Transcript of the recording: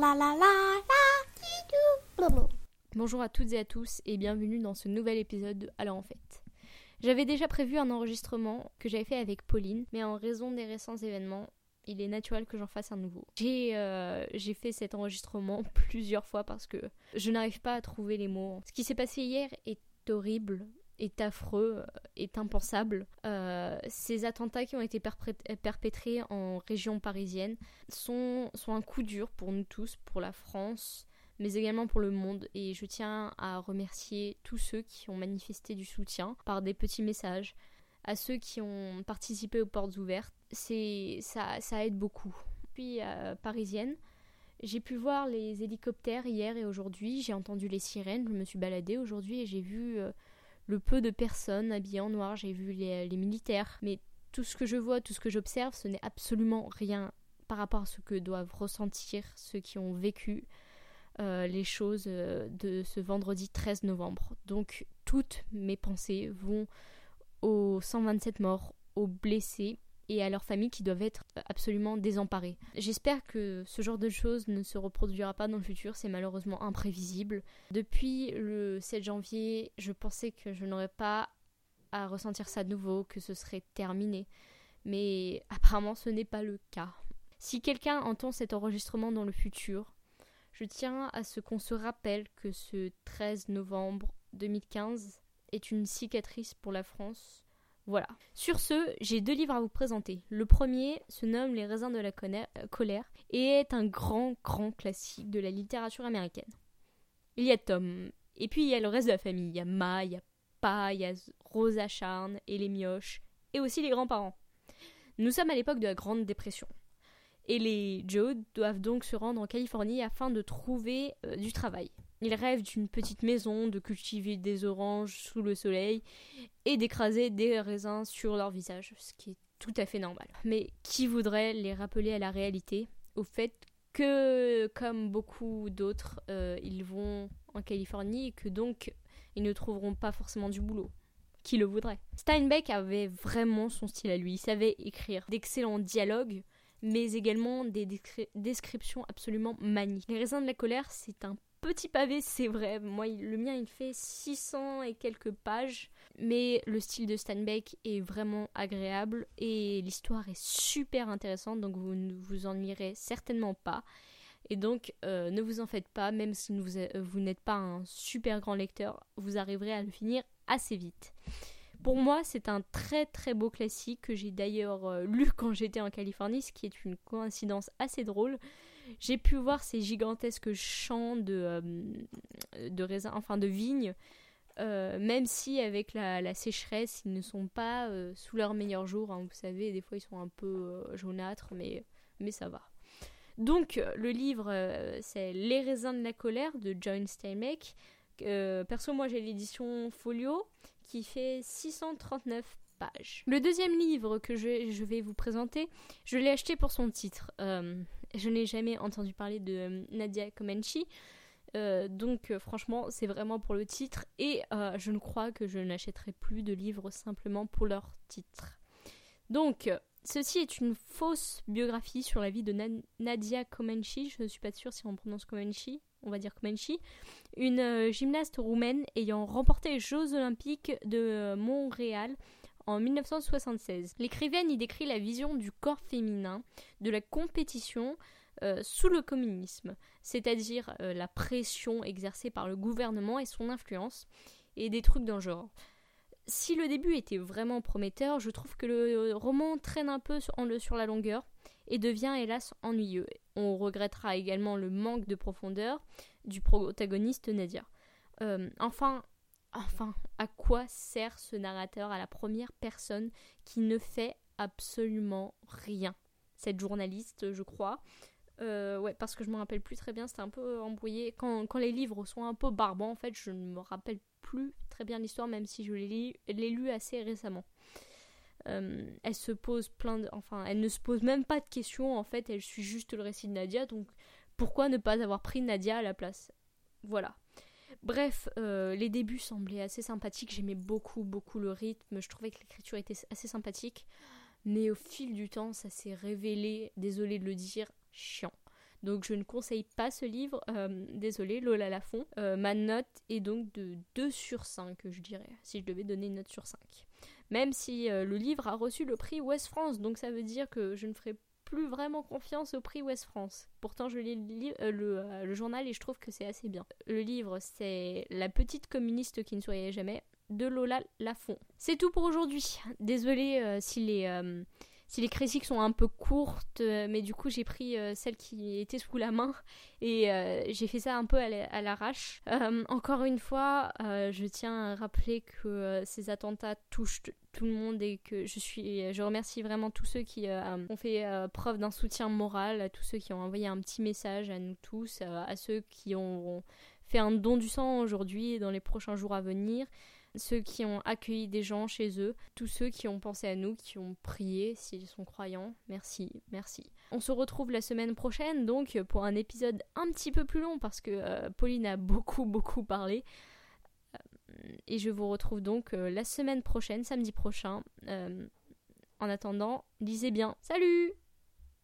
la Bonjour à toutes et à tous et bienvenue dans ce nouvel épisode de Alors en fait. J'avais déjà prévu un enregistrement que j'avais fait avec Pauline, mais en raison des récents événements, il est naturel que j'en fasse un nouveau. J'ai euh, j'ai fait cet enregistrement plusieurs fois parce que je n'arrive pas à trouver les mots. Ce qui s'est passé hier est horrible, est affreux, euh, est impensable. Euh, ces attentats qui ont été perpétrés en région parisienne sont, sont un coup dur pour nous tous, pour la France, mais également pour le monde. Et je tiens à remercier tous ceux qui ont manifesté du soutien par des petits messages, à ceux qui ont participé aux portes ouvertes. C'est ça, ça aide beaucoup. Puis euh, parisienne, j'ai pu voir les hélicoptères hier et aujourd'hui. J'ai entendu les sirènes. Je me suis baladée aujourd'hui et j'ai vu euh, le peu de personnes habillées en noir. J'ai vu les, les militaires. Mais tout ce que je vois, tout ce que j'observe, ce n'est absolument rien par rapport à ce que doivent ressentir ceux qui ont vécu euh, les choses euh, de ce vendredi 13 novembre. Donc toutes mes pensées vont aux 127 morts, aux blessés et à leurs familles qui doivent être absolument désemparées. J'espère que ce genre de choses ne se reproduira pas dans le futur, c'est malheureusement imprévisible. Depuis le 7 janvier, je pensais que je n'aurais pas à ressentir ça de nouveau, que ce serait terminé. Mais apparemment ce n'est pas le cas. Si quelqu'un entend cet enregistrement dans le futur, je tiens à ce qu'on se rappelle que ce 13 novembre 2015 est une cicatrice pour la France. Voilà. Sur ce, j'ai deux livres à vous présenter. Le premier se nomme Les raisins de la euh, colère et est un grand, grand classique de la littérature américaine. Il y a Tom, et puis il y a le reste de la famille. Il y a Ma, il y a Pa, il y a Rosa Charne et les mioches, et aussi les grands-parents. Nous sommes à l'époque de la Grande Dépression et les Joe doivent donc se rendre en Californie afin de trouver euh, du travail. Ils rêvent d'une petite maison, de cultiver des oranges sous le soleil et d'écraser des raisins sur leur visage, ce qui est tout à fait normal. Mais qui voudrait les rappeler à la réalité, au fait que, comme beaucoup d'autres, euh, ils vont en Californie et que donc ils ne trouveront pas forcément du boulot qui le voudrait? Steinbeck avait vraiment son style à lui, il savait écrire d'excellents dialogues, mais également des descriptions absolument magnifiques. Les raisins de la colère, c'est un petit pavé, c'est vrai. Moi, le mien, il fait 600 et quelques pages, mais le style de Steinbeck est vraiment agréable et l'histoire est super intéressante, donc vous ne vous ennuierez certainement pas. Et donc, euh, ne vous en faites pas, même si vous, vous n'êtes pas un super grand lecteur, vous arriverez à le finir assez vite. Pour moi, c'est un très très beau classique que j'ai d'ailleurs euh, lu quand j'étais en Californie, ce qui est une coïncidence assez drôle. J'ai pu voir ces gigantesques champs de, euh, de raisins, enfin de vignes, euh, même si avec la, sécheresse, ils ne sont pas sous leur meilleur jour. Hein. vous savez, des fois ils sont un peu jaunâtres, mais, mais ça va. Donc, le livre, c'est Les raisins de la colère de John Steinbeck. perso, moi j'ai l'édition Folio qui fait 639 Le deuxième livre que je, vais vous présenter, je l'ai acheté pour son titre. Euh, je n'ai jamais entendu parler de euh, Nadia Comaneci. Euh, donc franchement c'est vraiment pour le titre et je ne crois que je n'achèterai plus de livres simplement pour leur titre. Donc ceci est une fausse biographie sur la vie de Nadia Comaneci, je ne suis pas sûre si on prononce Comaneci, on va dire Comaneci, une gymnaste roumaine ayant remporté les Jeux olympiques de Montréal en 1976. L'écrivaine y décrit la vision du corps féminin, de la compétition euh, sous le communisme, c'est-à-dire la pression exercée par le gouvernement et son influence, et des trucs d'un genre. Si le début était vraiment prometteur, je trouve que le roman traîne un peu sur la longueur et devient hélas ennuyeux. On regrettera également le manque de profondeur du protagoniste Nadia. Euh, enfin, enfin, à quoi sert ce narrateur à la première personne qui ne fait absolument rien? Cette journaliste, je crois. Euh, ouais, parce que je me rappelle plus très bien, c'était un peu embrouillé. Quand, les livres sont un peu barbants, en fait, je ne me rappelle plus très bien l'histoire, même si je l'ai lu assez récemment. Euh, elle se pose plein de, elle ne se pose même pas de questions en fait. Elle suit juste le récit de Nadia, donc pourquoi ne pas avoir pris Nadia à la place? Voilà. Bref, euh, les débuts semblaient assez sympathiques. J'aimais beaucoup, beaucoup le rythme. Je trouvais que l'écriture était assez sympathique. Mais au fil du temps, ça s'est révélé, désolé de le dire, chiant. Donc je ne conseille pas ce livre. désolé, Lola Lafont. ma note est donc de 2 sur 5, je dirais, si je devais donner une note sur 5. Même si le livre a reçu le prix Ouest France, donc ça veut dire que je ne ferai plus vraiment confiance au prix Ouest France. Pourtant, je lis le, le journal et je trouve que c'est assez bien. Le livre, c'est La petite communiste qui ne souriait jamais de Lola Lafont. C'est tout pour aujourd'hui. Désolée euh, si les euh, si les critiques sont un peu courtes, euh, mais du coup j'ai pris celle qui était sous la main et j'ai fait ça un peu à l'arrache. encore une fois, je tiens à rappeler que ces attentats touchent tout le monde et que je remercie vraiment tous ceux qui ont fait preuve d'un soutien moral, à tous ceux qui ont envoyé un petit message à nous tous, à ceux qui ont fait un don du sang aujourd'hui et dans les prochains jours à venir ceux qui ont accueilli des gens chez eux, tous ceux qui ont pensé à nous, qui ont prié s'ils sont croyants. Merci, merci. On se retrouve la semaine prochaine donc pour un épisode un petit peu plus long parce que euh, Pauline a beaucoup beaucoup parlé. Euh, et je vous retrouve donc euh, la semaine prochaine, samedi prochain. en attendant, lisez bien. Salut